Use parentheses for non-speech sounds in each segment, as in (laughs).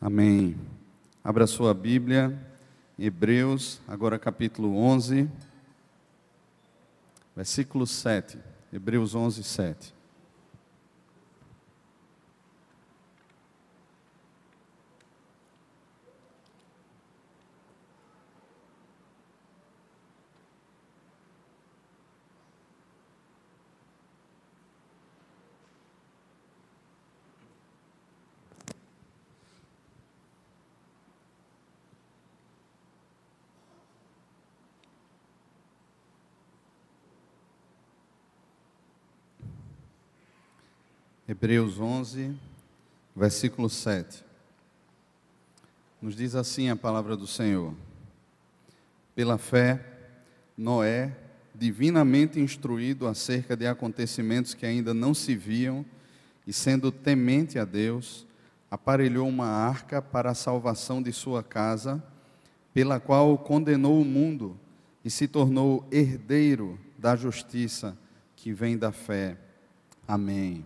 Amém. Abra sua Bíblia, Hebreus, agora capítulo 11, versículo 7. Hebreus 11, 7. Hebreus 11, versículo 7. Nos diz assim a palavra do Senhor: Pela fé, Noé, divinamente instruído acerca de acontecimentos que ainda não se viam, e sendo temente a Deus, aparelhou uma arca para a salvação de sua casa, pela qual condenou o mundo e se tornou herdeiro da justiça que vem da fé. Amém.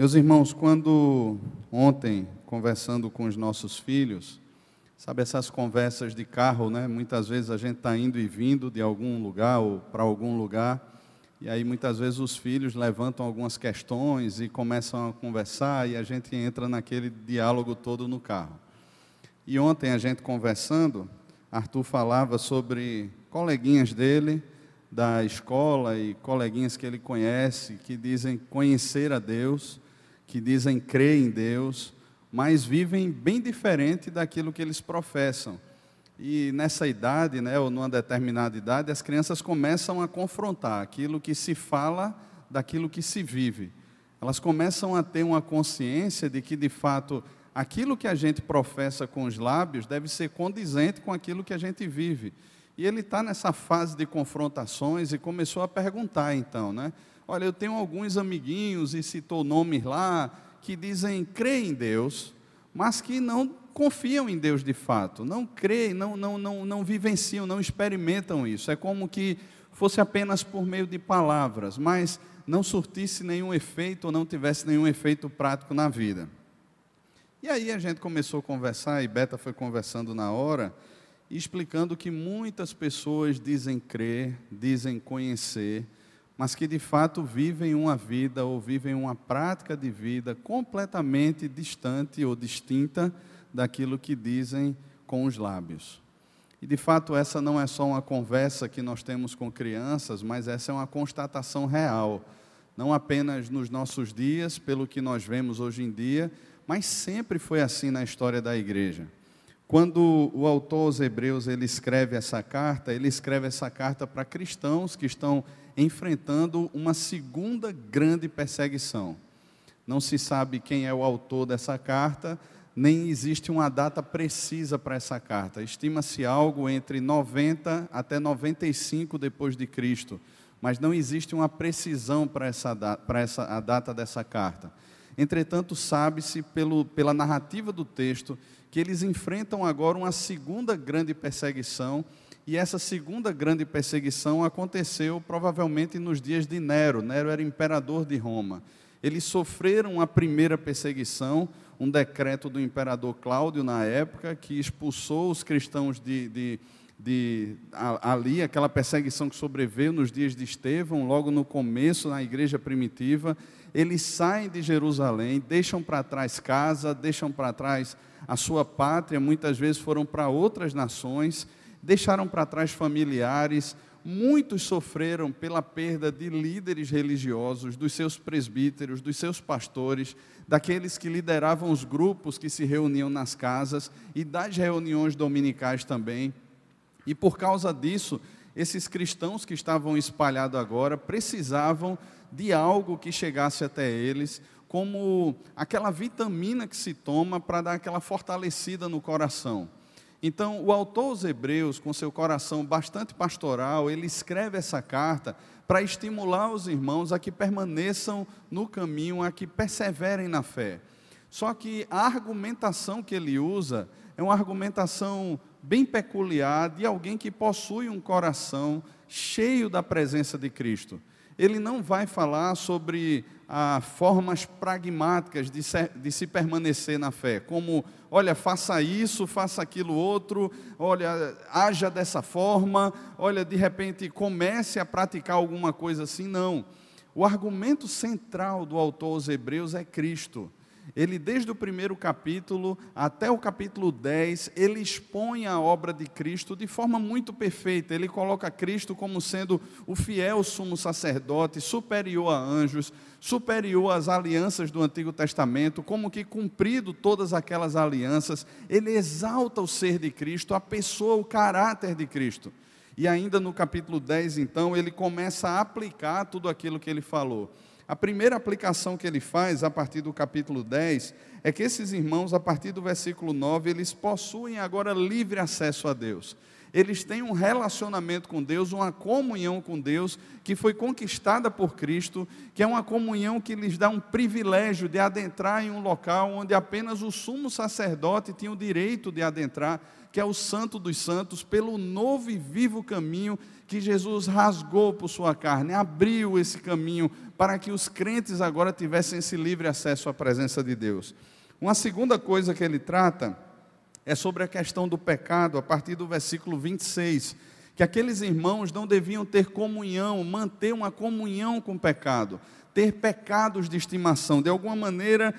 Meus irmãos, quando ontem, conversando com os nossos filhos, sabe essas conversas de carro, né? Muitas vezes a gente está indo e vindo de algum lugar ou para algum lugar, e aí muitas vezes os filhos levantam algumas questões e começam a conversar, e a gente entra naquele diálogo todo no carro. E ontem a gente conversando, Arthur falava sobre coleguinhas dele da escola e coleguinhas que ele conhece que dizem conhecer a Deus que dizem crer em Deus, mas vivem bem diferente daquilo que eles professam. E nessa idade, né, ou numa determinada idade, as crianças começam a confrontar aquilo que se fala daquilo que se vive. Elas começam a ter uma consciência de que, de fato, aquilo que a gente professa com os lábios deve ser condizente com aquilo que a gente vive. E ele está nessa fase de confrontações e começou a perguntar, então, né? Olha, eu tenho alguns amiguinhos, e citou nomes lá, que dizem crer em Deus, mas que não confiam em Deus de fato, não creem, não, não, não, não vivenciam, não experimentam isso. É como que fosse apenas por meio de palavras, mas não surtisse nenhum efeito ou não tivesse nenhum efeito prático na vida. E aí a gente começou a conversar, e Beta foi conversando na hora, explicando que muitas pessoas dizem crer, dizem conhecer, mas que de fato vivem uma vida ou vivem uma prática de vida completamente distante ou distinta daquilo que dizem com os lábios. E de fato, essa não é só uma conversa que nós temos com crianças, mas essa é uma constatação real, não apenas nos nossos dias, pelo que nós vemos hoje em dia, mas sempre foi assim na história da igreja. Quando o autor aos Hebreus ele escreve essa carta, ele escreve essa carta para cristãos que estão enfrentando uma segunda grande perseguição. Não se sabe quem é o autor dessa carta, nem existe uma data precisa para essa carta. Estima-se algo entre 90 até 95 depois de Cristo, mas não existe uma precisão para essa, para essa a data dessa carta. Entretanto, sabe-se pela narrativa do texto que eles enfrentam agora uma segunda grande perseguição e essa segunda grande perseguição aconteceu provavelmente nos dias de Nero. Nero era imperador de Roma. Eles sofreram a primeira perseguição, um decreto do imperador Cláudio na época, que expulsou os cristãos de, de, de ali, aquela perseguição que sobreveio nos dias de Estevão, logo no começo, na igreja primitiva. Eles saem de Jerusalém, deixam para trás casa, deixam para trás a sua pátria, muitas vezes foram para outras nações deixaram para trás familiares, muitos sofreram pela perda de líderes religiosos, dos seus presbíteros, dos seus pastores, daqueles que lideravam os grupos que se reuniam nas casas e das reuniões dominicais também. E por causa disso, esses cristãos que estavam espalhados agora precisavam de algo que chegasse até eles, como aquela vitamina que se toma para dar aquela fortalecida no coração. Então, o autor aos Hebreus, com seu coração bastante pastoral, ele escreve essa carta para estimular os irmãos a que permaneçam no caminho, a que perseverem na fé. Só que a argumentação que ele usa é uma argumentação bem peculiar de alguém que possui um coração cheio da presença de Cristo. Ele não vai falar sobre ah, formas pragmáticas de, ser, de se permanecer na fé, como, olha, faça isso, faça aquilo outro, olha, haja dessa forma, olha, de repente comece a praticar alguma coisa assim, não. O argumento central do autor aos Hebreus é Cristo. Ele, desde o primeiro capítulo até o capítulo 10, ele expõe a obra de Cristo de forma muito perfeita. Ele coloca Cristo como sendo o fiel sumo sacerdote, superior a anjos, superior às alianças do Antigo Testamento, como que cumprido todas aquelas alianças. Ele exalta o ser de Cristo, a pessoa, o caráter de Cristo. E ainda no capítulo 10, então, ele começa a aplicar tudo aquilo que ele falou. A primeira aplicação que ele faz a partir do capítulo 10 é que esses irmãos, a partir do versículo 9, eles possuem agora livre acesso a Deus. Eles têm um relacionamento com Deus, uma comunhão com Deus que foi conquistada por Cristo, que é uma comunhão que lhes dá um privilégio de adentrar em um local onde apenas o sumo sacerdote tinha o direito de adentrar, que é o Santo dos Santos, pelo novo e vivo caminho que Jesus rasgou por sua carne, abriu esse caminho para que os crentes agora tivessem esse livre acesso à presença de Deus. Uma segunda coisa que ele trata é sobre a questão do pecado, a partir do versículo 26, que aqueles irmãos não deviam ter comunhão, manter uma comunhão com o pecado, ter pecados de estimação, de alguma maneira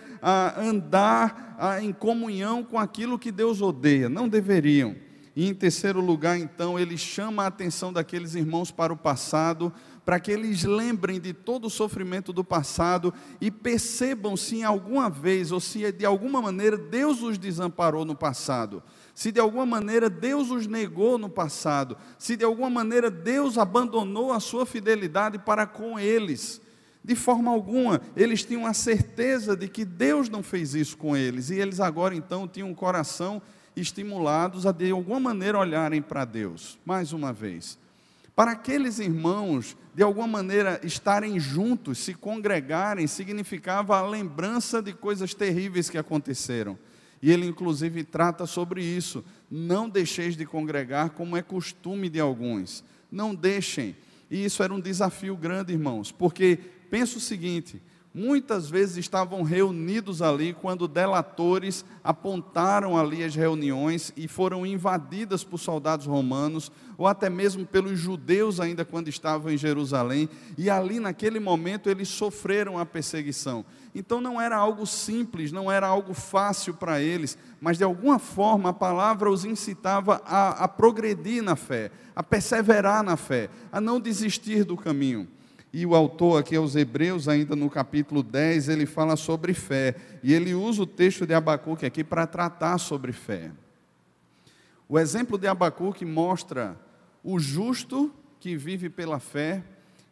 andar em comunhão com aquilo que Deus odeia, não deveriam. E em terceiro lugar, então, ele chama a atenção daqueles irmãos para o passado, para que eles lembrem de todo o sofrimento do passado e percebam se em alguma vez ou se de alguma maneira Deus os desamparou no passado, se de alguma maneira Deus os negou no passado, se de alguma maneira Deus abandonou a sua fidelidade para com eles. De forma alguma, eles tinham a certeza de que Deus não fez isso com eles, e eles agora então tinham um coração estimulados a de alguma maneira olharem para Deus, mais uma vez. Para aqueles irmãos, de alguma maneira, estarem juntos, se congregarem, significava a lembrança de coisas terríveis que aconteceram. E ele, inclusive, trata sobre isso. Não deixeis de congregar, como é costume de alguns. Não deixem. E isso era um desafio grande, irmãos, porque pensa o seguinte: muitas vezes estavam reunidos ali quando delatores apontaram ali as reuniões e foram invadidas por soldados romanos, ou até mesmo pelos judeus ainda quando estavam em Jerusalém, e ali naquele momento eles sofreram a perseguição. Então não era algo simples, não era algo fácil para eles, mas de alguma forma a palavra os incitava a, a progredir na fé, a perseverar na fé, a não desistir do caminho. E o autor aqui aos Hebreus, ainda no capítulo 10, ele fala sobre fé. E ele usa o texto de Abacuque aqui para tratar sobre fé. O exemplo de Abacuque mostra o justo que vive pela fé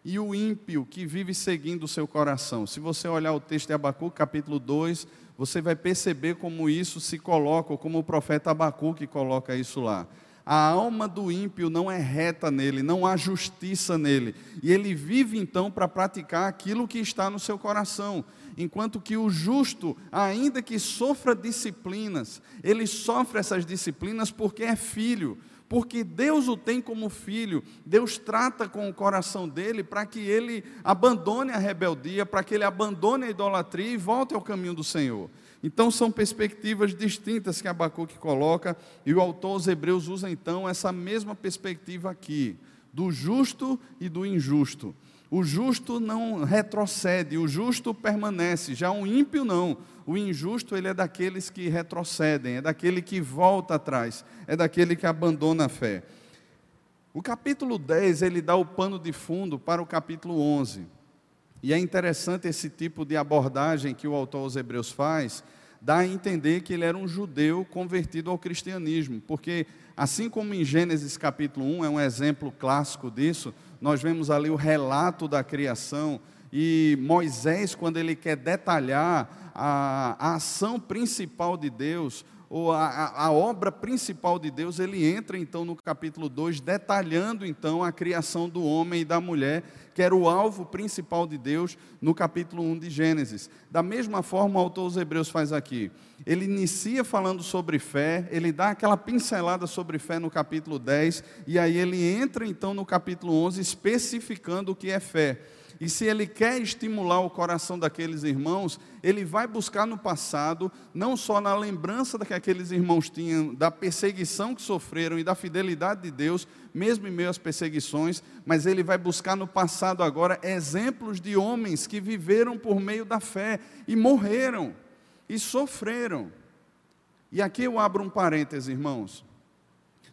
e o ímpio que vive seguindo o seu coração. Se você olhar o texto de Abacuque, capítulo 2, você vai perceber como isso se coloca, ou como o profeta Abacuque coloca isso lá. A alma do ímpio não é reta nele, não há justiça nele. E ele vive então para praticar aquilo que está no seu coração. Enquanto que o justo, ainda que sofra disciplinas, ele sofre essas disciplinas porque é filho, porque Deus o tem como filho, Deus trata com o coração dele para que ele abandone a rebeldia, para que ele abandone a idolatria e volte ao caminho do Senhor. Então são perspectivas distintas que Abacuque coloca, e o autor aos Hebreus usa então essa mesma perspectiva aqui, do justo e do injusto. O justo não retrocede, o justo permanece, já o ímpio não. O injusto ele é daqueles que retrocedem, é daquele que volta atrás, é daquele que abandona a fé. O capítulo 10 ele dá o pano de fundo para o capítulo 11. E é interessante esse tipo de abordagem que o autor aos Hebreus faz, dá a entender que ele era um judeu convertido ao cristianismo, porque assim como em Gênesis capítulo 1 é um exemplo clássico disso, nós vemos ali o relato da criação e Moisés, quando ele quer detalhar a, a ação principal de Deus, ou a, a, obra principal de Deus, ele entra então no capítulo 2, detalhando então a criação do homem e da mulher, que era o alvo principal de Deus no capítulo 1 de Gênesis. Da mesma forma, o autor dos Hebreus faz aqui. Ele inicia falando sobre fé, ele dá aquela pincelada sobre fé no capítulo 10, e aí ele entra então no capítulo 11, especificando o que é fé. E se ele quer estimular o coração daqueles irmãos, ele vai buscar no passado, não só na lembrança que aqueles irmãos tinham, da perseguição que sofreram e da fidelidade de Deus, mesmo em meio às perseguições, mas ele vai buscar no passado agora exemplos de homens que viveram por meio da fé e morreram e sofreram. E aqui eu abro um parêntese, irmãos.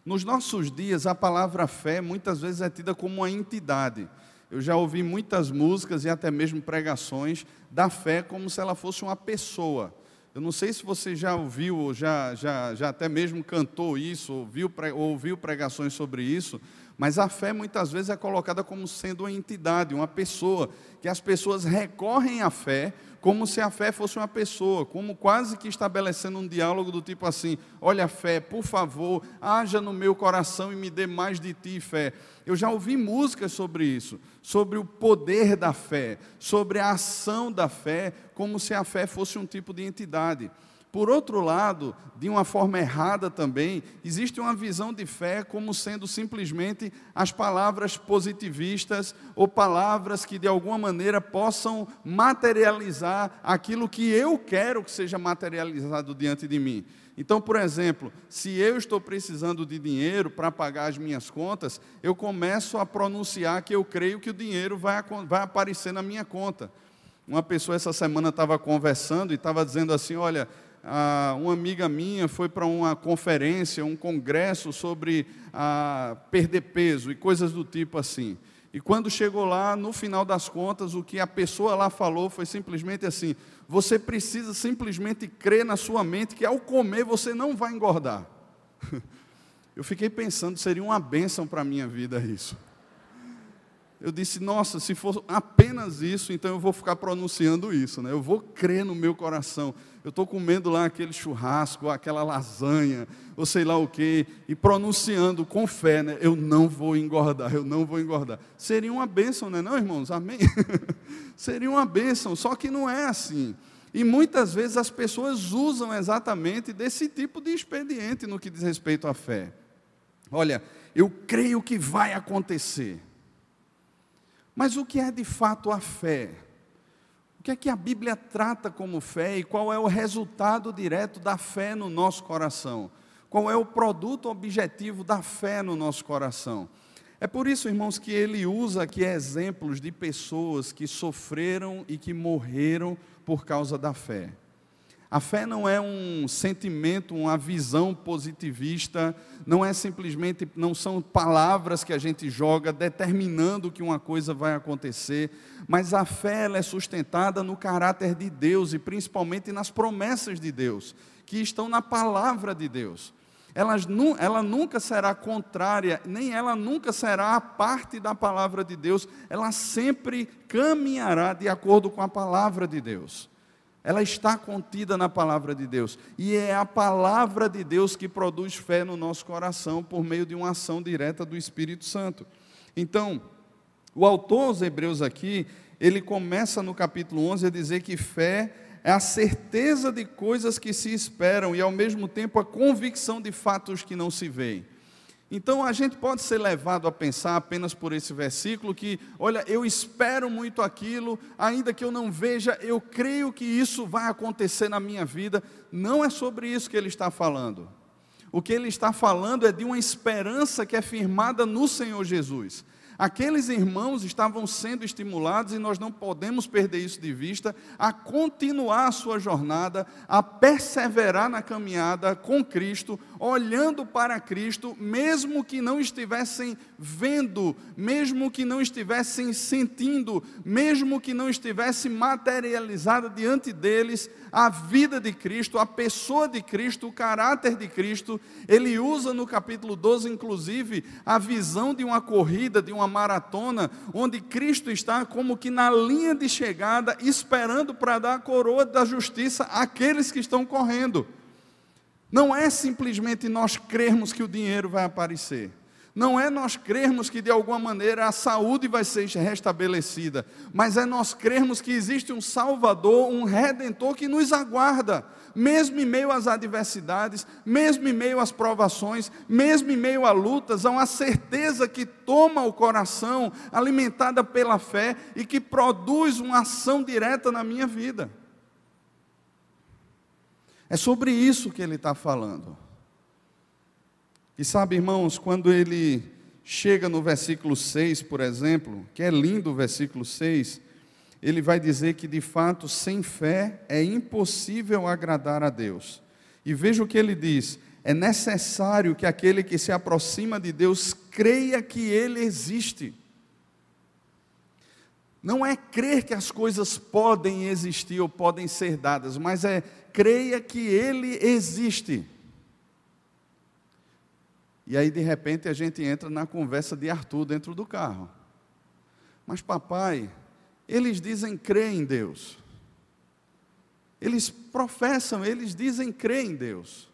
Nos nossos dias, a palavra fé muitas vezes é tida como uma entidade. Eu já ouvi muitas músicas e até mesmo pregações da fé como se ela fosse uma pessoa. Eu não sei se você já ouviu, ou já, já, já até mesmo cantou isso, ouviu, ouviu pregações sobre isso, mas a fé muitas vezes é colocada como sendo uma entidade, uma pessoa, que as pessoas recorrem à fé como se a fé fosse uma pessoa, como quase que estabelecendo um diálogo do tipo assim: olha, fé, por favor, haja no meu coração e me dê mais de ti, fé. Eu já ouvi músicas sobre isso, sobre o poder da fé, sobre a ação da fé, como se a fé fosse um tipo de entidade. Por outro lado, de uma forma errada também, existe uma visão de fé como sendo simplesmente as palavras positivistas ou palavras que de alguma maneira possam materializar aquilo que eu quero que seja materializado diante de mim. Então, por exemplo, se eu estou precisando de dinheiro para pagar as minhas contas, eu começo a pronunciar que eu creio que o dinheiro vai, vai aparecer na minha conta. Uma pessoa essa semana estava conversando e estava dizendo assim: Olha, uma amiga minha foi para uma conferência, um congresso sobre ah, perder peso e coisas do tipo assim. E quando chegou lá, no final das contas, o que a pessoa lá falou foi simplesmente assim: você precisa simplesmente crer na sua mente que ao comer você não vai engordar. (laughs) Eu fiquei pensando, seria uma bênção para a minha vida isso. Eu disse, nossa, se for apenas isso, então eu vou ficar pronunciando isso, né? Eu vou crer no meu coração. Eu estou comendo lá aquele churrasco, aquela lasanha, ou sei lá o quê, e pronunciando com fé, né? Eu não vou engordar, eu não vou engordar. Seria uma bênção, né, não, irmãos? Amém? (laughs) Seria uma bênção, só que não é assim. E muitas vezes as pessoas usam exatamente desse tipo de expediente no que diz respeito à fé. Olha, eu creio que vai acontecer. Mas o que é de fato a fé? O que é que a Bíblia trata como fé e qual é o resultado direto da fé no nosso coração? Qual é o produto objetivo da fé no nosso coração? É por isso, irmãos, que ele usa aqui exemplos de pessoas que sofreram e que morreram por causa da fé. A fé não é um sentimento, uma visão positivista, não é simplesmente, não são palavras que a gente joga determinando que uma coisa vai acontecer, mas a fé ela é sustentada no caráter de Deus e principalmente nas promessas de Deus, que estão na palavra de Deus. Ela, nunca será contrária, nem ela nunca será a parte da palavra de Deus, ela sempre caminhará de acordo com a palavra de Deus ela está contida na palavra de Deus. E é a palavra de Deus que produz fé no nosso coração por meio de uma ação direta do Espírito Santo. Então, o autor aos Hebreus aqui, ele começa no capítulo 11 a dizer que fé é a certeza de coisas que se esperam e ao mesmo tempo a convicção de fatos que não se veem. Então a gente pode ser levado a pensar apenas por esse versículo que, olha, eu espero muito aquilo, ainda que eu não veja, eu creio que isso vai acontecer na minha vida. Não é sobre isso que ele está falando. O que ele está falando é de uma esperança que é firmada no Senhor Jesus. Aqueles irmãos estavam sendo estimulados, e nós não podemos perder isso de vista, a continuar a sua jornada, a perseverar na caminhada com Cristo, olhando para Cristo, mesmo que não estivessem vendo, mesmo que não estivessem sentindo, mesmo que não estivesse materializada diante deles a vida de Cristo, a pessoa de Cristo, o caráter de Cristo. Ele usa no capítulo 12, inclusive, a visão de uma corrida, de uma maratona, onde Cristo está como que na linha de chegada, esperando para dar a coroa da justiça àqueles que estão correndo. Não é simplesmente nós crermos que o dinheiro vai aparecer. Não é nós crermos que de alguma maneira a saúde vai ser restabelecida, mas é nós crermos que existe um Salvador, um Redentor que nos aguarda, mesmo em meio às adversidades, mesmo em meio às provações, mesmo em meio a lutas, há uma certeza que toma o coração, alimentada pela fé e que produz uma ação direta na minha vida. É sobre isso que ele está falando. E sabe, irmãos, quando ele chega no versículo 6, por exemplo, que é lindo o versículo 6, ele vai dizer que de fato, sem fé é impossível agradar a Deus. E veja o que ele diz: é necessário que aquele que se aproxima de Deus creia que ele existe. Não é crer que as coisas podem existir ou podem ser dadas, mas é creia que ele existe. E aí, de repente, a gente entra na conversa de Arthur dentro do carro. Mas, papai, eles dizem crer em Deus. Eles professam, eles dizem crer em Deus.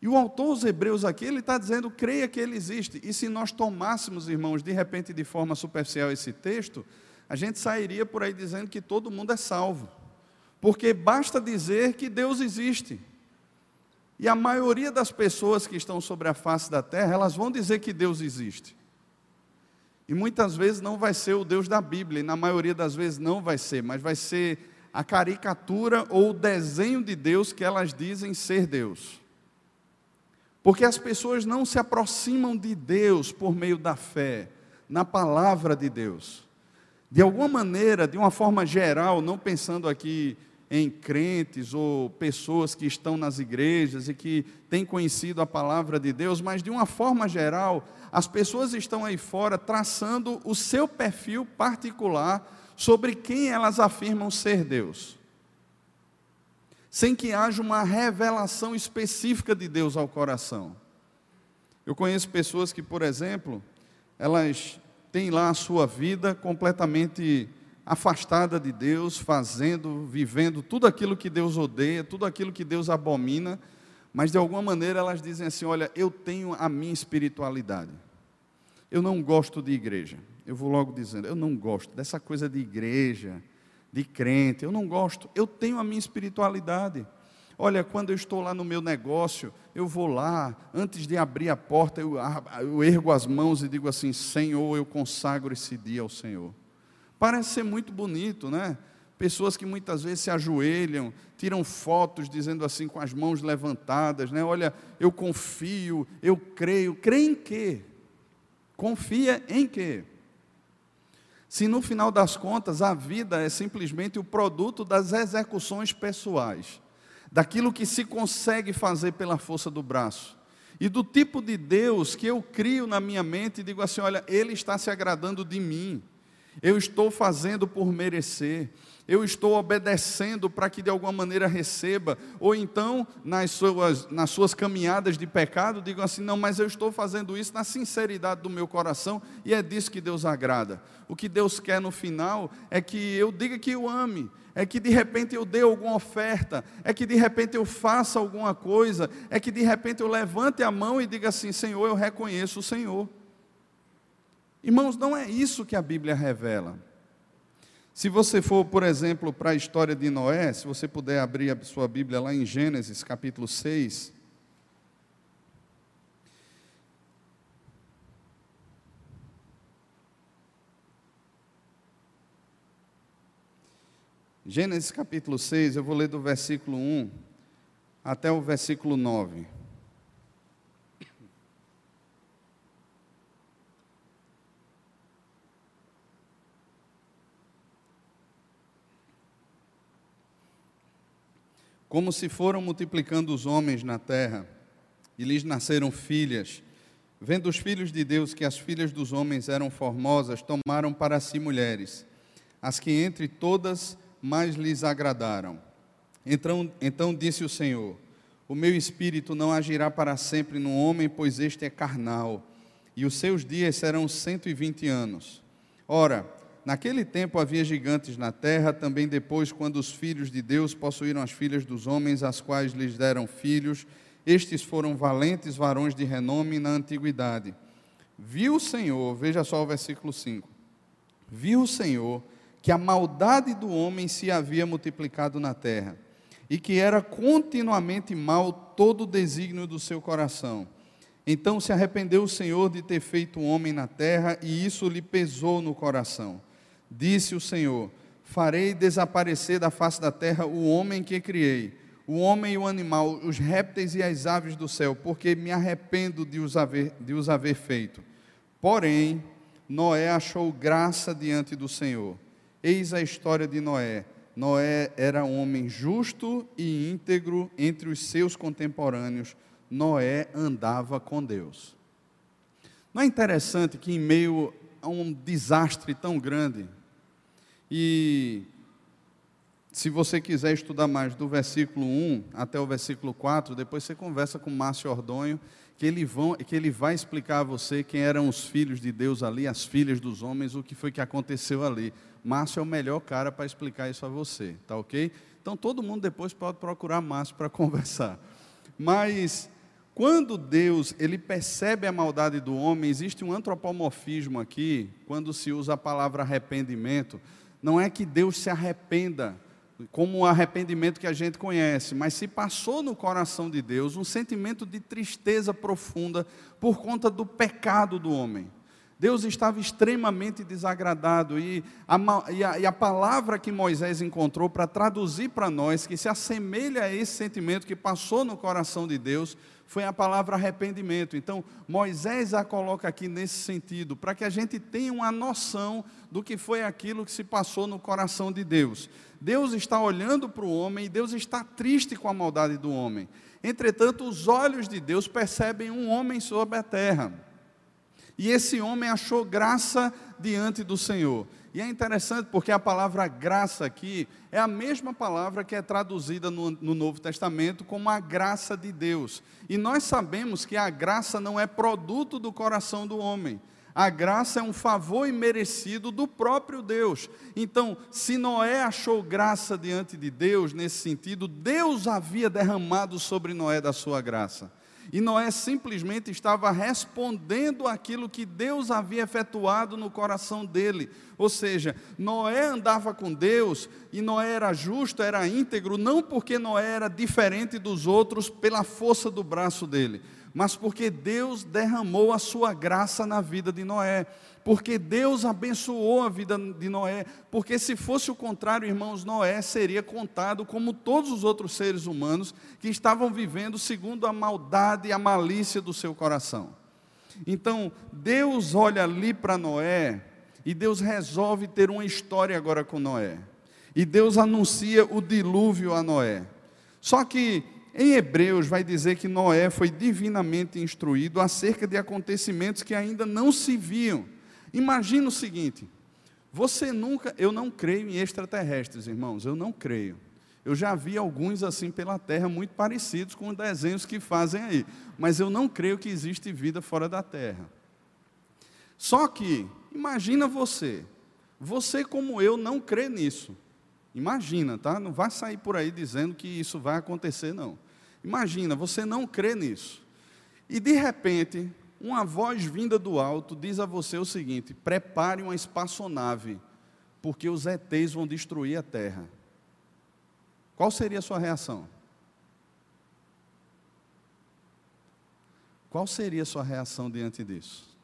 E o autor dos Hebreus aqui, ele está dizendo, creia que ele existe. E se nós tomássemos, irmãos, de repente, de forma superficial esse texto, a gente sairia por aí dizendo que todo mundo é salvo. Porque basta dizer que Deus existe. E a maioria das pessoas que estão sobre a face da terra, elas vão dizer que Deus existe. E muitas vezes não vai ser o Deus da Bíblia, e na maioria das vezes não vai ser, mas vai ser a caricatura ou o desenho de Deus que elas dizem ser Deus. Porque as pessoas não se aproximam de Deus por meio da fé, na palavra de Deus. De alguma maneira, de uma forma geral, não pensando aqui em crentes ou pessoas que estão nas igrejas e que têm conhecido a palavra de Deus, mas de uma forma geral, as pessoas estão aí fora traçando o seu perfil particular sobre quem elas afirmam ser Deus, sem que haja uma revelação específica de Deus ao coração. Eu conheço pessoas que, por exemplo, elas têm lá a sua vida completamente afastada de Deus, fazendo, vivendo tudo aquilo que Deus odeia, tudo aquilo que Deus abomina, mas de alguma maneira elas dizem assim: Olha, eu tenho a minha espiritualidade. Eu não gosto de igreja. Eu vou logo dizendo: Eu não gosto dessa coisa de igreja, de crente. Eu não gosto. Eu tenho a minha espiritualidade. Olha, quando eu estou lá no meu negócio, eu vou lá, antes de abrir a porta, eu, ergo as mãos e digo assim: Senhor, eu consagro esse dia ao Senhor. Parece ser muito bonito, né? Pessoas que muitas vezes se ajoelham, tiram fotos dizendo assim com as mãos levantadas, né? Olha, eu confio, eu creio. Crê em quê? Confia em quê? Se no final das contas a vida é simplesmente o produto das execuções pessoais, daquilo que se consegue fazer pela força do braço, e do tipo de Deus que eu crio na minha mente e digo assim: olha, Ele está se agradando de mim eu estou fazendo por merecer, eu estou obedecendo para que de alguma maneira receba, ou então nas suas, nas suas caminhadas de pecado, digam assim: não, mas eu estou fazendo isso na sinceridade do meu coração e é disso que Deus agrada. O que Deus quer no final é que eu diga que eu ame, é que de repente eu dê alguma oferta, é que de repente eu faça alguma coisa, é que de repente eu levante a mão e diga assim: Senhor, eu reconheço o Senhor. Irmãos, não é isso que a Bíblia revela. Se você for, por exemplo, para a história de Noé, se você puder abrir a sua Bíblia lá em Gênesis capítulo 6. Gênesis capítulo 6, eu vou ler do versículo 1 até o versículo 9. Como se foram multiplicando os homens na terra, e lhes nasceram filhas. Vendo os filhos de Deus que as filhas dos homens eram formosas, tomaram para si mulheres, as que entre todas mais lhes agradaram. Então, então disse o Senhor: O meu espírito não agirá para sempre no homem, pois este é carnal, e os seus dias serão cento e vinte anos. Ora, Naquele tempo havia gigantes na terra, também depois, quando os filhos de Deus possuíram as filhas dos homens, as quais lhes deram filhos. Estes foram valentes varões de renome na antiguidade. Viu o Senhor, veja só o versículo 5. Viu o Senhor que a maldade do homem se havia multiplicado na terra, e que era continuamente mal todo o desígnio do seu coração. Então se arrependeu o Senhor de ter feito o homem na terra, e isso lhe pesou no coração. Disse o Senhor: Farei desaparecer da face da terra o homem que criei, o homem e o animal, os répteis e as aves do céu, porque me arrependo de os haver, de os haver feito. Porém, Noé achou graça diante do Senhor. Eis a história de Noé. Noé era um homem justo e íntegro entre os seus contemporâneos. Noé andava com Deus. Não é interessante que, em meio a um desastre tão grande, e se você quiser estudar mais do versículo 1 até o versículo 4, depois você conversa com Márcio Ordonho, que ele, vão, que ele vai explicar a você quem eram os filhos de Deus ali, as filhas dos homens, o que foi que aconteceu ali. Márcio é o melhor cara para explicar isso a você, tá ok? Então todo mundo depois pode procurar Márcio para (laughs) conversar. Mas quando Deus ele percebe a maldade do homem, existe um antropomorfismo aqui, quando se usa a palavra arrependimento, não é que Deus se arrependa como o arrependimento que a gente conhece, mas se passou no coração de Deus um sentimento de tristeza profunda por conta do pecado do homem. Deus estava extremamente desagradado, e a, e a, e a palavra que Moisés encontrou para traduzir para nós, que se assemelha a esse sentimento que passou no coração de Deus, foi a palavra arrependimento. Então, Moisés a coloca aqui nesse sentido, para que a gente tenha uma noção do que foi aquilo que se passou no coração de Deus. Deus está olhando para o homem e Deus está triste com a maldade do homem. Entretanto, os olhos de Deus percebem um homem sobre a terra. E esse homem achou graça diante do Senhor. E é interessante porque a palavra graça aqui é a mesma palavra que é traduzida no, no, Novo Testamento como a graça de Deus. E nós sabemos que a graça não é produto do coração do homem. A graça é um favor imerecido do próprio Deus. Então, se Noé achou graça diante de Deus, nesse sentido, Deus havia derramado sobre Noé da sua graça. E Noé simplesmente estava respondendo aquilo que Deus havia efetuado no coração dele. Ou seja, Noé andava com Deus e Noé era justo, era íntegro, não porque Noé era diferente dos outros pela força do braço dele, mas porque Deus derramou a sua graça na vida de Noé porque Deus abençoou a vida de Noé, porque se fosse o contrário, irmãos, Noé seria contado como todos os outros seres humanos que estavam vivendo segundo a maldade e a malícia do seu coração. Então, Deus olha ali para Noé e Deus resolve ter uma história agora com Noé. E Deus anuncia o dilúvio a Noé. Só que em Hebreus vai dizer que Noé foi divinamente instruído acerca de acontecimentos que ainda não se viam Imagina o seguinte: você nunca, eu não creio em extraterrestres, irmãos, eu não creio. Eu já vi alguns assim pela Terra muito parecidos com os desenhos que fazem aí, mas eu não creio que existe vida fora da Terra. Só que, imagina você, você como eu não crê nisso. Imagina, tá? Não vai sair por aí dizendo que isso vai acontecer, não. Imagina, você não crê nisso. E de repente, uma voz vinda do alto diz a você o seguinte: prepare uma espaçonave, porque os ETs vão destruir a Terra. Qual seria a sua reação? Qual seria a sua reação diante disso?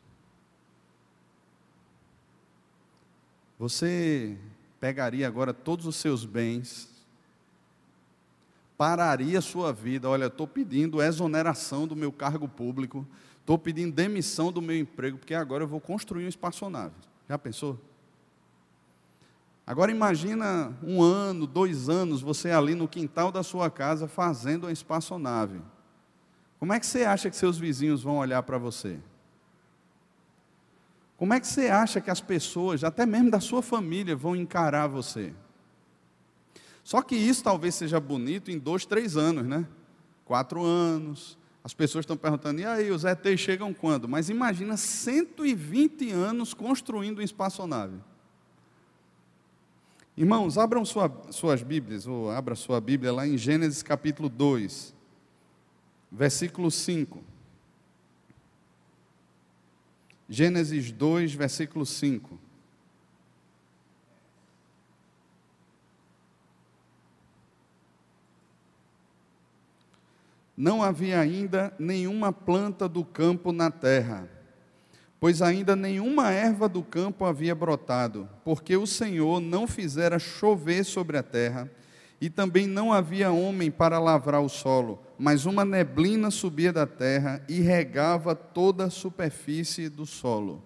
Você pegaria agora todos os seus bens, pararia a sua vida, olha, estou pedindo exoneração do meu cargo público, Estou pedindo demissão do meu emprego, porque agora eu vou construir uma espaçonave. Já pensou? Agora imagina um ano, dois anos, você ali no quintal da sua casa fazendo uma espaçonave. Como é que você acha que seus vizinhos vão olhar para você? Como é que você acha que as pessoas, até mesmo da sua família, vão encarar você? Só que isso talvez seja bonito em dois, três anos, né? Quatro anos, as pessoas estão perguntando, e aí, os ETs chegam quando? Mas imagina 120 anos construindo uma espaçonave. Irmãos, abram sua, suas Bíblias, ou abra sua Bíblia lá em Gênesis capítulo 2. versículo 5. Gênesis 2, versículo 5. Não havia ainda nenhuma planta do campo na terra, pois ainda nenhuma erva do campo havia brotado, porque o Senhor não fizera chover sobre a terra, e também não havia homem para lavrar o solo mas uma neblina subia da terra e regava toda a superfície do solo.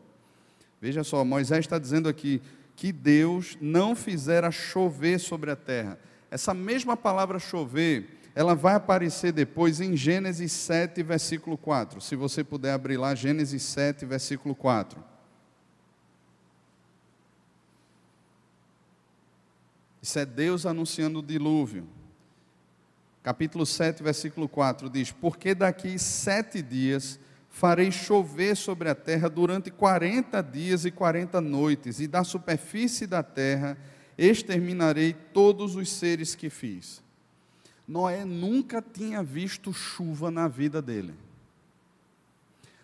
Veja só, Moisés está dizendo aqui que Deus não fizera chover sobre a terra. Essa mesma palavra chover, ela vai aparecer depois em Gênesis 7, versículo 4. Se você puder abrir lá, Gênesis 7, versículo 4. Isso é Deus anunciando o dilúvio capítulo 7, versículo 4, diz: Porque daqui sete dias farei chover sobre a terra durante quarenta dias e quarenta noites, e da superfície da terra exterminarei todos os seres que fiz. Noé nunca tinha visto chuva na vida dele.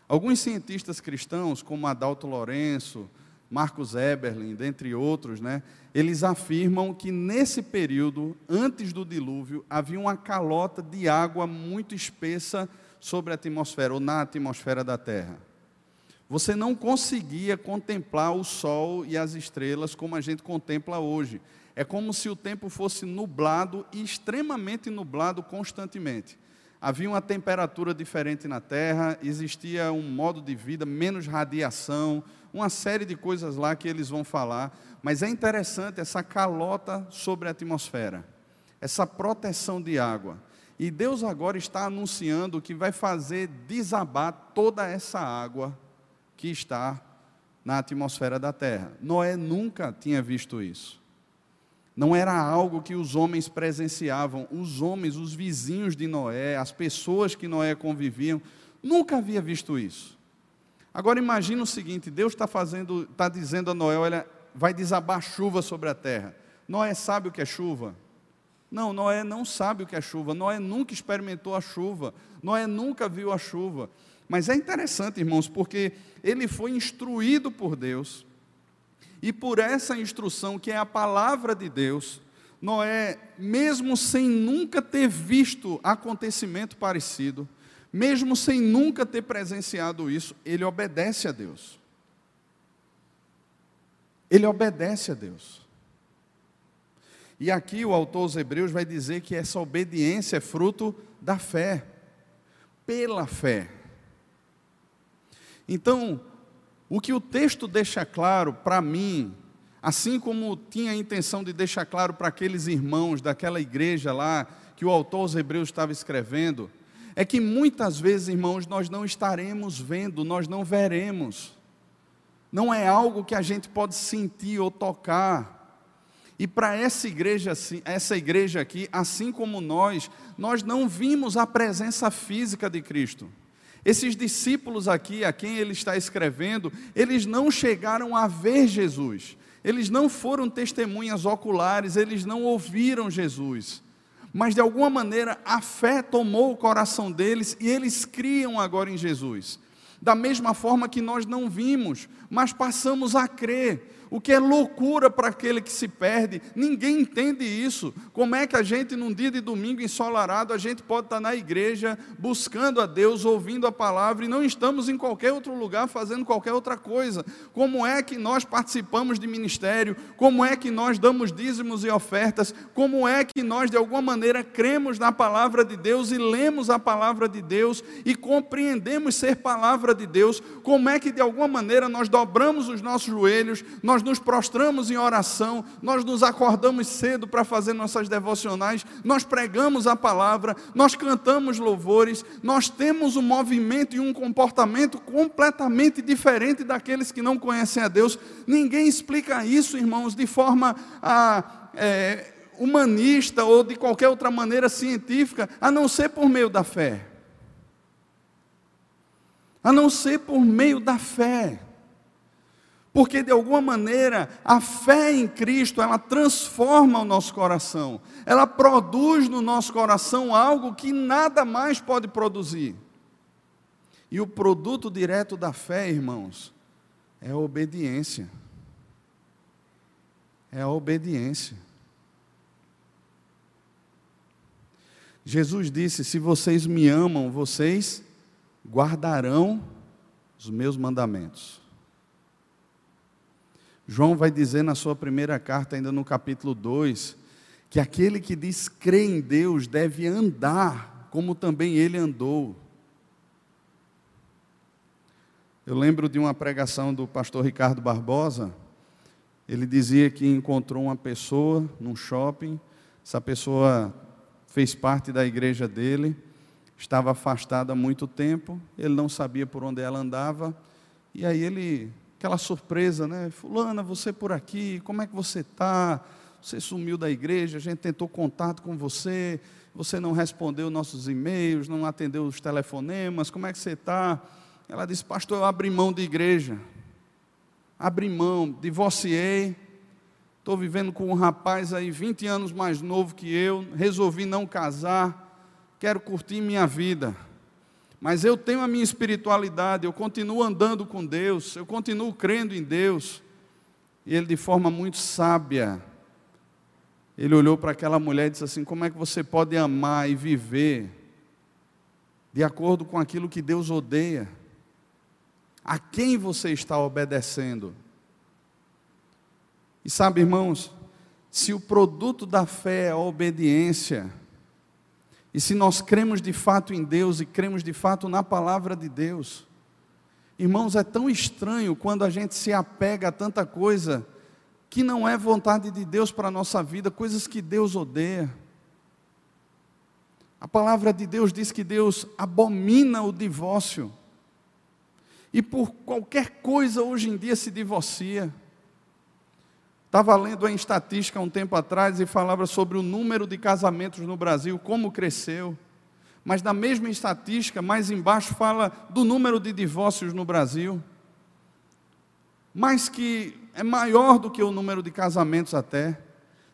Alguns cientistas cristãos, como Adalto Lourenço, Marcos Eberlin, dentre outros, né, eles afirmam que nesse período, antes do dilúvio, havia uma calota de água muito espessa sobre a atmosfera, ou na atmosfera da Terra. Você não conseguia contemplar o Sol e as estrelas como a gente contempla hoje. É como se o tempo fosse nublado e extremamente nublado constantemente havia uma temperatura diferente na Terra, existia um modo de vida, menos radiação, uma série de coisas lá que eles vão falar. Mas é interessante essa calota sobre a atmosfera, essa proteção de água. E Deus agora está anunciando que vai fazer desabar toda essa água que está na atmosfera da Terra. Noé nunca tinha visto isso. Não era algo que os homens presenciavam. Os homens, os vizinhos de Noé, as pessoas que Noé conviviam, nunca havia visto isso. Agora imagine o seguinte: Deus está fazendo, está dizendo a Noé, olha, vai desabar chuva sobre a terra. Noé sabe o que é chuva? Não, Noé não sabe o que é chuva. Noé nunca experimentou a chuva. Noé nunca viu a chuva. Mas é interessante, irmãos, porque ele foi instruído por Deus e por essa instrução, que é a palavra de Deus, Noé, mesmo sem nunca ter visto acontecimento parecido, mesmo sem nunca ter presenciado isso, ele obedece a Deus. Ele obedece a Deus. E aqui o autor aos Hebreus vai dizer que essa obediência é fruto da fé, pela fé. Então, o que o texto deixa claro para mim, assim como tinha a intenção de deixar claro para aqueles irmãos daquela igreja lá, que o autor aos Hebreus estava escrevendo, é que muitas vezes, irmãos, nós não estaremos vendo, nós não veremos. Não é algo que a gente pode sentir ou tocar. E para essa igreja, essa igreja aqui, assim como nós, nós não vimos a presença física de Cristo. Esses discípulos aqui, a quem ele está escrevendo, eles não chegaram a ver Jesus, eles não foram testemunhas oculares, eles não ouviram Jesus, mas de alguma maneira a fé tomou o coração deles e eles criam agora em Jesus. Da mesma forma que nós não vimos, mas passamos a crer o que é loucura para aquele que se perde. Ninguém entende isso. Como é que a gente, num dia de domingo ensolarado, a gente pode estar na igreja buscando a Deus, ouvindo a palavra e não estamos em qualquer outro lugar fazendo qualquer outra coisa? Como é que nós participamos de ministério? Como é que nós damos dízimos e ofertas? Como é que nós, de alguma maneira, cremos na palavra de Deus e lemos a palavra de Deus e compreendemos ser palavra de Deus? Como é que, de alguma maneira, nós dobramos os nossos joelhos, nós nós nos prostramos em oração, nós nos acordamos cedo para fazer nossas devocionais, nós pregamos a palavra, nós cantamos louvores, nós temos um movimento e um comportamento completamente diferente daqueles que não conhecem a Deus. Ninguém explica isso, irmãos, de forma a, ah, é, humanista ou de qualquer outra maneira científica, a não ser por meio da fé. A não ser por meio da fé. Porque de alguma maneira a fé em Cristo, ela transforma o nosso coração. Ela produz no nosso coração algo que nada mais pode produzir. E o produto direto da fé, irmãos, é a obediência. É a obediência. Jesus disse: Se vocês me amam, vocês guardarão os meus mandamentos. João vai dizer na sua primeira carta, ainda no capítulo 2, que aquele que diz crer em Deus deve andar como também ele andou. Eu lembro de uma pregação do pastor Ricardo Barbosa. Ele dizia que encontrou uma pessoa num shopping, essa pessoa fez parte da igreja dele, estava afastada há muito tempo, ele não sabia por onde ela andava, e aí ele, aquela surpresa, né? Fulana, você por aqui, como é que você está? Você sumiu da igreja, a gente tentou contato com você, você não respondeu nossos e-mails, não atendeu os telefonemas, como é que você está? Ela disse, pastor, eu abri mão de igreja, abri mão, divorciei, estou vivendo com um rapaz aí 20 anos mais novo que eu, resolvi não casar, quero curtir minha vida. Mas eu tenho a minha espiritualidade, eu continuo andando com Deus, eu continuo crendo em Deus. E ele, de forma muito sábia, ele olhou para aquela mulher e disse assim: Como é que você pode amar e viver de acordo com aquilo que Deus odeia? A quem você está obedecendo? E sabe, irmãos, se o produto da fé é a obediência, e se nós cremos de fato em Deus e cremos de fato na palavra de Deus, irmãos, é tão estranho quando a gente se apega a tanta coisa que não é vontade de Deus para a nossa vida, coisas que Deus odeia. A palavra de Deus diz que Deus abomina o divórcio e por qualquer coisa hoje em dia se divorcia. Estava lendo em estatística um tempo atrás e falava sobre o número de casamentos no Brasil, como cresceu. Mas na mesma estatística, mais embaixo, fala do número de divórcios no Brasil. Mas que é maior do que o número de casamentos até.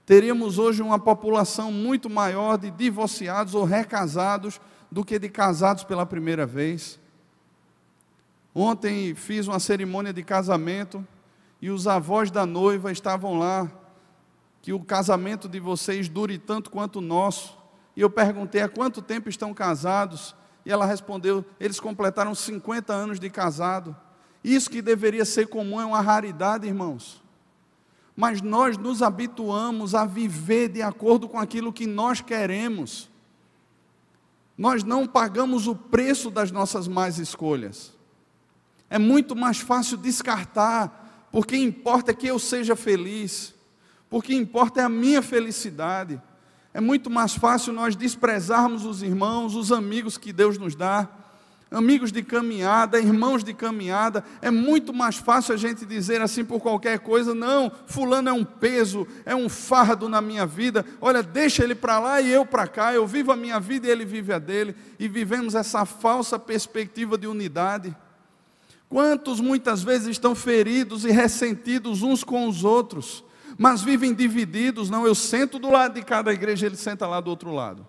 Teríamos hoje uma população muito maior de divorciados ou recasados do que de casados pela primeira vez. Ontem fiz uma cerimônia de casamento e os avós da noiva estavam lá. Que o casamento de vocês dure tanto quanto o nosso. E eu perguntei há quanto tempo estão casados. E ela respondeu: eles completaram 50 anos de casado. Isso que deveria ser comum é uma raridade, irmãos. Mas nós nos habituamos a viver de acordo com aquilo que nós queremos. Nós não pagamos o preço das nossas más escolhas. É muito mais fácil descartar, porque importa que eu seja feliz, porque importa é a minha felicidade. É muito mais fácil nós desprezarmos os irmãos, os amigos que Deus nos dá, amigos de caminhada, irmãos de caminhada. É muito mais fácil a gente dizer assim por qualquer coisa: não, Fulano é um peso, é um fardo na minha vida. Olha, deixa ele para lá e eu para cá. Eu vivo a minha vida e ele vive a dele. E vivemos essa falsa perspectiva de unidade. Quantos muitas vezes estão feridos e ressentidos uns com os outros, mas vivem divididos? Não, eu sento do lado de cada igreja, ele senta lá do outro lado.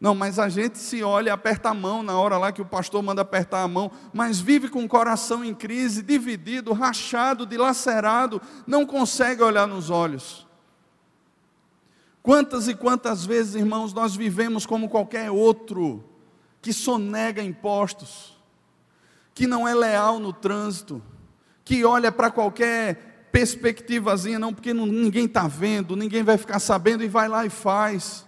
Não, mas a gente se olha aperta a mão na hora lá que o pastor manda apertar a mão, mas vive com o coração em crise, dividido, rachado, dilacerado, não consegue olhar nos olhos. Quantas e quantas vezes, irmãos, nós vivemos como qualquer outro que sonega impostos, que não é leal no trânsito, que olha para qualquer perspectivazinha, não, porque não, ninguém está vendo, ninguém vai ficar sabendo e vai lá e faz.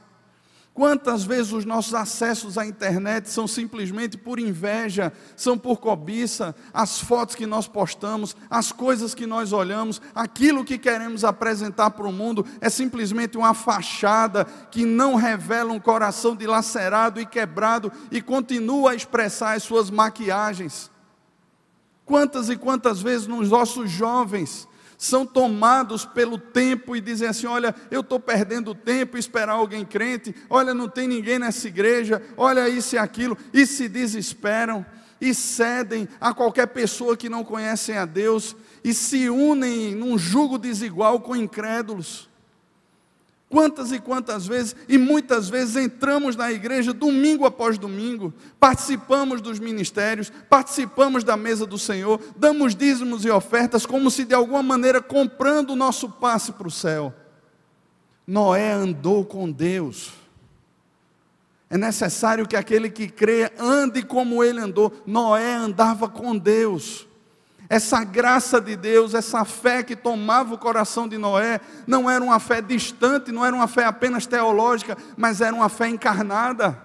Quantas vezes os nossos acessos à internet são simplesmente por inveja, são por cobiça, as fotos que nós postamos, as coisas que nós olhamos, aquilo que queremos apresentar para o mundo é simplesmente uma fachada que não revela um coração dilacerado e quebrado e continua a expressar as suas maquiagens. Quantas e quantas vezes nos nossos jovens são tomados pelo tempo e dizem assim: olha, eu estou perdendo tempo esperar alguém crente, olha, não tem ninguém nessa igreja, olha isso e aquilo, e se desesperam. e cedem a qualquer pessoa que não conhecem a Deus e se unem num jugo desigual com incrédulos. Quantas e quantas vezes, e muitas vezes entramos na igreja domingo após domingo, participamos dos ministérios, participamos da mesa do Senhor, damos dízimos e ofertas como se de alguma maneira comprando o nosso passe para o céu. Noé andou com Deus. É necessário que aquele que crê ande como ele andou. Noé andava com Deus. Essa graça de Deus, essa fé que tomava o coração de Noé, não era uma fé distante, não era uma fé apenas teológica, mas era uma fé encarnada.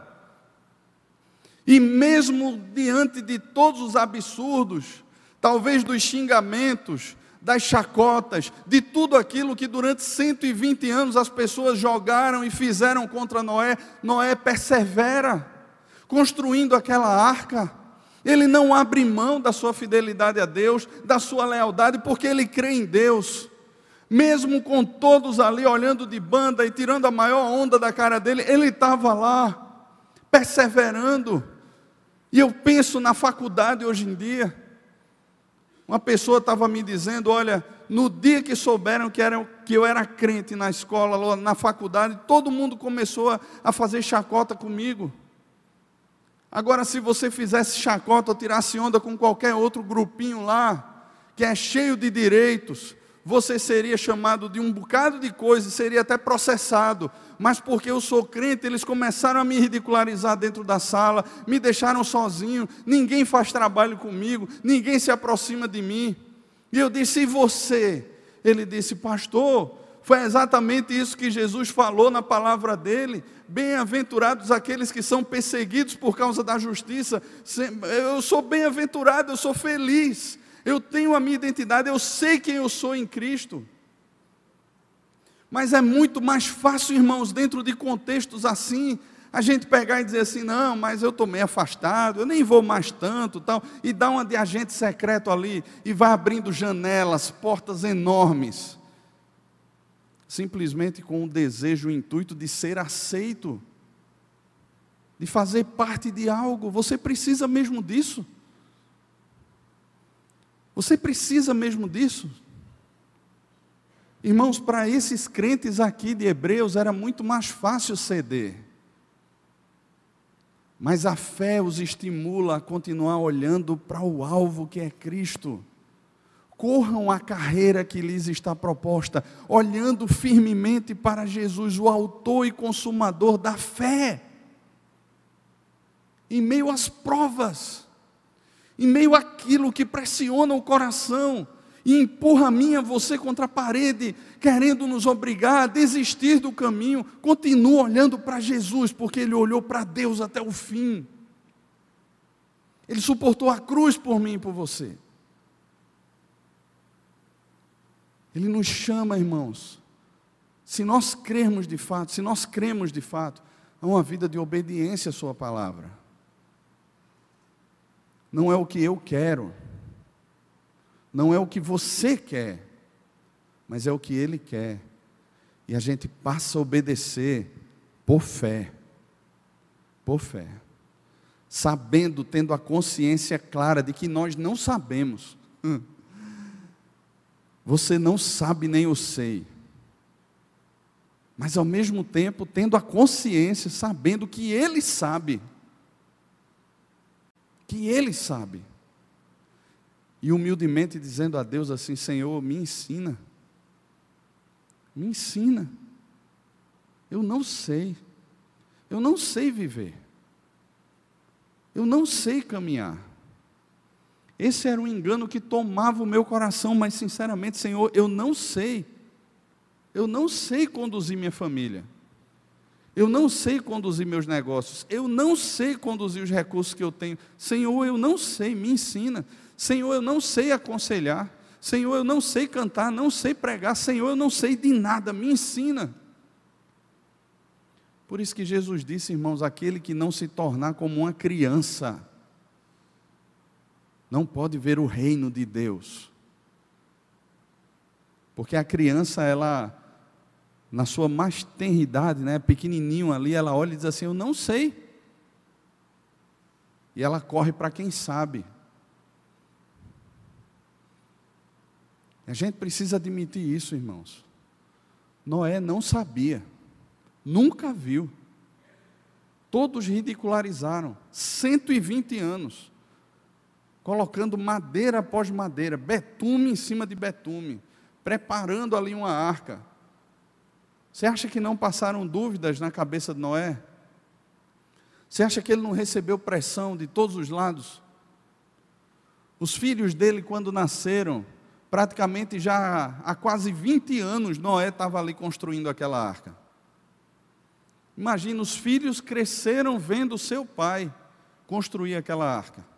E mesmo diante de todos os absurdos, talvez dos xingamentos, das chacotas, de tudo aquilo que durante 120 anos as pessoas jogaram e fizeram contra Noé, Noé persevera, construindo aquela arca. Ele não abre mão da sua fidelidade a Deus, da sua lealdade, porque ele crê em Deus. Mesmo com todos ali olhando de banda e tirando a maior onda da cara dele, ele estava lá, perseverando. E eu penso na faculdade hoje em dia. Uma pessoa estava me dizendo: olha, no dia que souberam que, era, que eu era crente na escola, na faculdade, todo mundo começou a, a fazer chacota comigo. Agora, se você fizesse chacota ou tirasse onda com qualquer outro grupinho lá, que é cheio de direitos, você seria chamado de um bocado de coisa, seria até processado. Mas porque eu sou crente, eles começaram a me ridicularizar dentro da sala, me deixaram sozinho, ninguém faz trabalho comigo, ninguém se aproxima de mim. E eu disse: e você? Ele disse: Pastor, foi exatamente isso que Jesus falou na palavra dele. Bem-aventurados aqueles que são perseguidos por causa da justiça. Eu sou bem-aventurado, eu sou feliz. Eu tenho a minha identidade, eu sei quem eu sou em Cristo. Mas é muito mais fácil, irmãos, dentro de contextos assim, a gente pegar e dizer assim, não, mas eu estou meio afastado, eu nem vou mais tanto, tal, e dar uma de agente secreto ali, e vai abrindo janelas, portas enormes simplesmente com o desejo, o intuito de ser aceito, de fazer parte de algo. Você precisa mesmo disso? Você precisa mesmo disso? Irmãos, para esses crentes aqui de Hebreus era muito mais fácil ceder. Mas a fé os estimula a continuar olhando para o alvo que é Cristo corram a carreira que lhes está proposta, olhando firmemente para Jesus, o Autor e Consumador da fé. Em meio às provas, em meio àquilo que pressiona o coração e empurra a minha você contra a parede, querendo nos obrigar a desistir do caminho, continua olhando para Jesus, porque ele olhou para Deus até o fim. Ele suportou a cruz por mim e por você. Ele nos chama, irmãos. Se nós crermos de fato, se nós cremos de fato, a uma vida de obediência à Sua palavra. Não é o que eu quero, não é o que você quer, mas é o que Ele quer. E a gente passa a obedecer por fé, por fé, sabendo, tendo a consciência clara de que nós não sabemos. Hum você não sabe nem eu sei. Mas ao mesmo tempo, tendo a consciência, sabendo que Ele sabe. Que Ele sabe. E humildemente dizendo a Deus assim: Senhor, me ensina. Me ensina. Eu não sei. Eu não sei viver. Eu não sei caminhar. Esse era um engano que tomava o meu coração, mas sinceramente, Senhor, eu não sei. Eu não sei conduzir minha família. Eu não sei conduzir meus negócios. Eu não sei conduzir os recursos que eu tenho. Senhor, eu não sei, me ensina. Senhor, eu não sei aconselhar. Senhor, eu não sei cantar, não sei pregar. Senhor, eu não sei de nada, me ensina. Por isso que Jesus disse, irmãos, aquele que não se tornar como uma criança, não pode ver o reino de Deus. Porque a criança, ela, na sua mais tenridade, né, pequenininho ali, ela olha e diz assim: Eu não sei. e ela corre para quem sabe. A gente precisa admitir isso, irmãos. Noé não sabia, nunca viu. Todos ridicularizaram. 120 anos. Colocando madeira após madeira, betume em cima de betume, preparando ali uma arca. Você acha que não passaram dúvidas na cabeça de Noé? Você acha que ele não recebeu pressão de todos os lados? Os filhos dele, quando nasceram, praticamente já há quase 20 anos, Noé estava ali construindo aquela arca. Imagina, os filhos cresceram vendo seu pai construir aquela arca.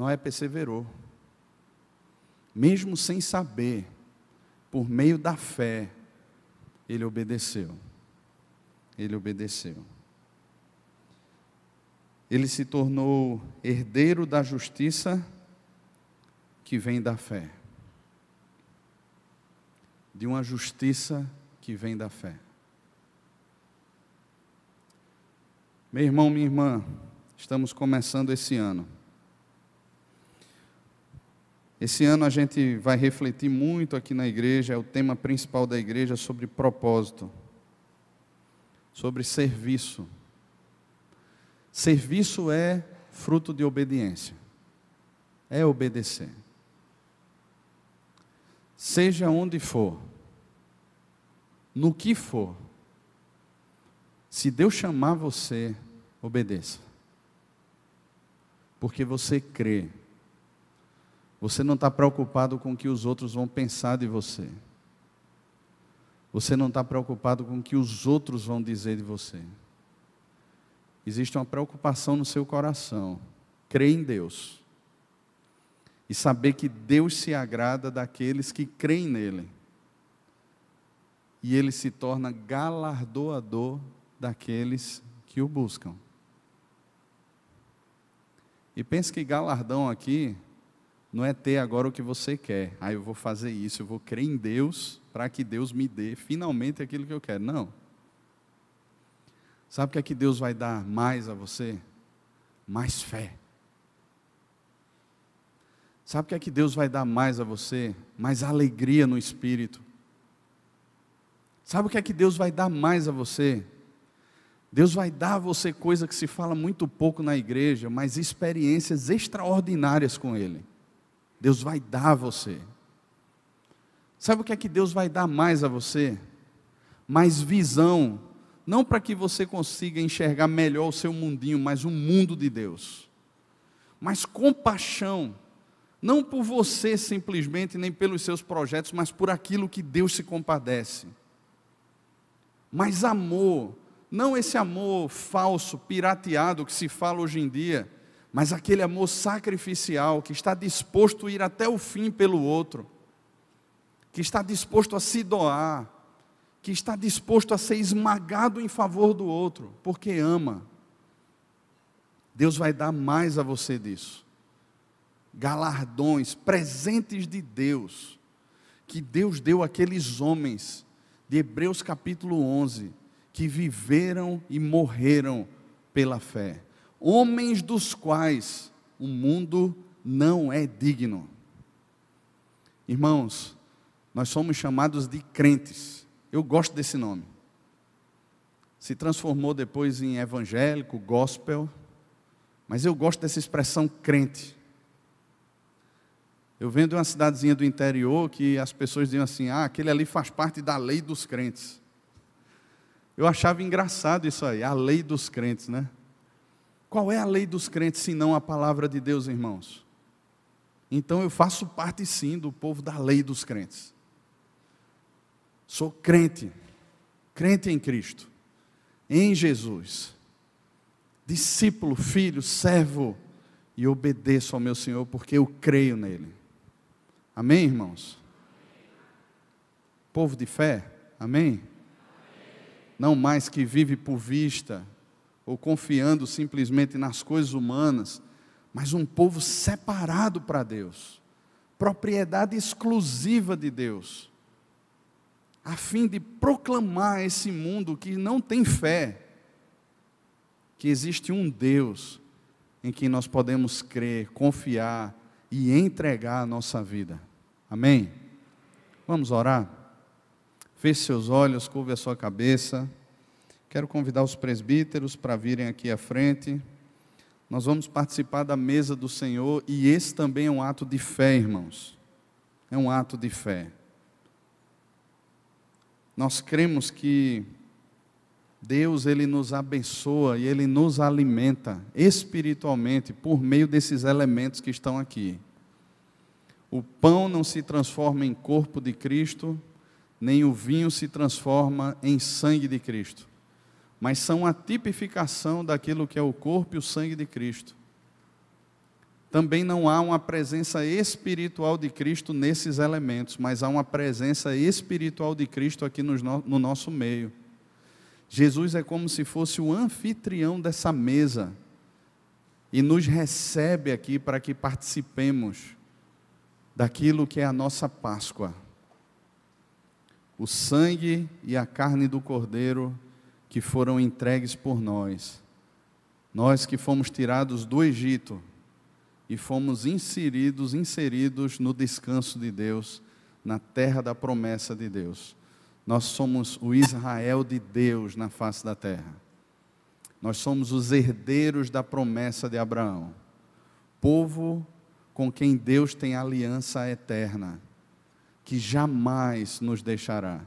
Noé perseverou, mesmo sem saber, por meio da fé, ele obedeceu. Ele obedeceu. Ele se tornou herdeiro da justiça que vem da fé de uma justiça que vem da fé. Meu irmão, minha irmã, estamos começando esse ano. Esse ano a gente vai refletir muito aqui na igreja, é o tema principal da igreja sobre propósito, sobre serviço. Serviço é fruto de obediência, é obedecer. Seja onde for, no que for, se Deus chamar você, obedeça. Porque você crê. Você não está preocupado com o que os outros vão pensar de você. Você não está preocupado com o que os outros vão dizer de você. Existe uma preocupação no seu coração. Crê em Deus. E saber que Deus se agrada daqueles que creem nele e ele se torna galardoador daqueles que o buscam. E pense que galardão aqui não é ter agora o que você quer. Ah, eu vou fazer isso, eu vou crer em Deus para que Deus me dê finalmente aquilo que eu quero. Não. Sabe o que é que Deus vai dar mais a você? Mais fé. Sabe o que é que Deus vai dar mais a você? Mais alegria no espírito. Sabe o que é que Deus vai dar mais a você? Deus vai dar a você coisa que se fala muito pouco na igreja, mas experiências extraordinárias com Ele. Deus vai dar a você. Sabe o que é que Deus vai dar mais a você? Mais visão, não para que você consiga enxergar melhor o seu mundinho, mas o mundo de Deus. Mais compaixão, não por você simplesmente, nem pelos seus projetos, mas por aquilo que Deus se compadece mas amor, não esse amor falso, pirateado que se fala hoje em dia, mas aquele amor sacrificial que está disposto a ir até o fim pelo outro, que está disposto a se doar, que está disposto a ser esmagado em favor do outro, porque ama. Deus vai dar mais a você disso. Galardões, presentes de Deus, que Deus deu àqueles homens de Hebreus capítulo 11, que viveram e morreram pela fé, homens dos quais o mundo não é digno. Irmãos, nós somos chamados de crentes. Eu gosto desse nome. Se transformou depois em evangélico, gospel, mas eu gosto dessa expressão crente. Eu venho de uma cidadezinha do interior que as pessoas diziam assim: ah, aquele ali faz parte da lei dos crentes. Eu achava engraçado isso aí, a lei dos crentes, né? Qual é a lei dos crentes se não a palavra de Deus, irmãos? Então eu faço parte sim do povo da lei dos crentes. Sou crente, crente em Cristo, em Jesus, discípulo, filho, servo, e obedeço ao meu Senhor porque eu creio nele. Amém, irmãos? Povo de fé, amém? Não mais que vive por vista ou confiando simplesmente nas coisas humanas, mas um povo separado para Deus, propriedade exclusiva de Deus. a fim de proclamar a esse mundo que não tem fé que existe um Deus em quem nós podemos crer, confiar e entregar a nossa vida. Amém? Vamos orar? Feche seus olhos, curve a sua cabeça. Quero convidar os presbíteros para virem aqui à frente. Nós vamos participar da mesa do Senhor e esse também é um ato de fé, irmãos. É um ato de fé. Nós cremos que Deus ele nos abençoa e ele nos alimenta espiritualmente por meio desses elementos que estão aqui. O pão não se transforma em corpo de Cristo, nem o vinho se transforma em sangue de Cristo, mas são a tipificação daquilo que é o corpo e o sangue de Cristo. Também não há uma presença espiritual de Cristo nesses elementos, mas há uma presença espiritual de Cristo aqui no, no nosso meio. Jesus é como se fosse o anfitrião dessa mesa e nos recebe aqui para que participemos daquilo que é a nossa Páscoa. O sangue e a carne do Cordeiro que foram entregues por nós. Nós que fomos tirados do Egito e fomos inseridos, inseridos no descanso de Deus, na terra da promessa de Deus. Nós somos o Israel de Deus na face da terra. Nós somos os herdeiros da promessa de Abraão. Povo com quem Deus tem aliança eterna, que jamais nos deixará.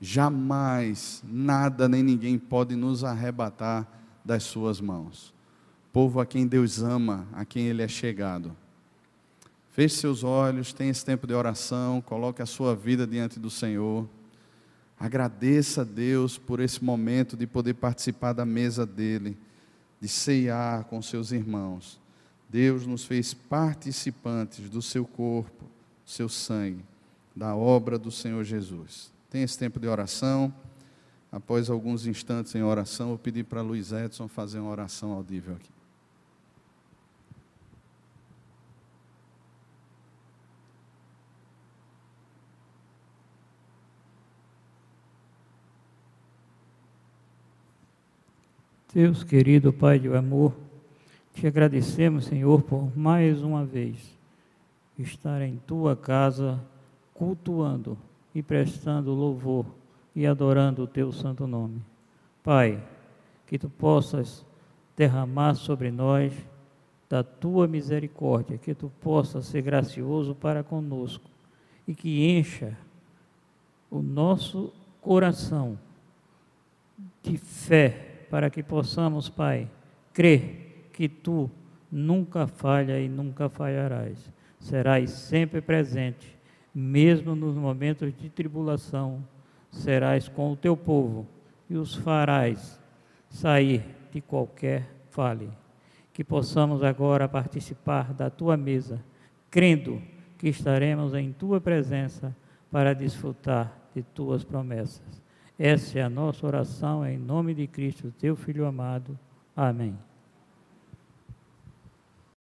Jamais nada nem ninguém pode nos arrebatar das suas mãos. Povo a quem Deus ama, a quem Ele é chegado. Feche seus olhos, tenha esse tempo de oração, coloque a sua vida diante do Senhor. Agradeça a Deus por esse momento de poder participar da mesa dele, de ceiar com seus irmãos. Deus nos fez participantes do seu corpo, seu sangue, da obra do Senhor Jesus. Tem esse tempo de oração. Após alguns instantes em oração, eu pedi para Luiz Edson fazer uma oração audível aqui. Deus querido Pai de amor, te agradecemos, Senhor, por mais uma vez estar em tua casa cultuando e prestando louvor e adorando o teu santo nome. Pai, que tu possas derramar sobre nós da tua misericórdia, que tu possas ser gracioso para conosco e que encha o nosso coração de fé para que possamos, Pai, crer que Tu nunca falha e nunca falharás. Serás sempre presente, mesmo nos momentos de tribulação, serás com o teu povo e os farás sair de qualquer fale. Que possamos agora participar da tua mesa, crendo que estaremos em tua presença para desfrutar de tuas promessas. Essa é a nossa oração em nome de Cristo, teu Filho amado. Amém.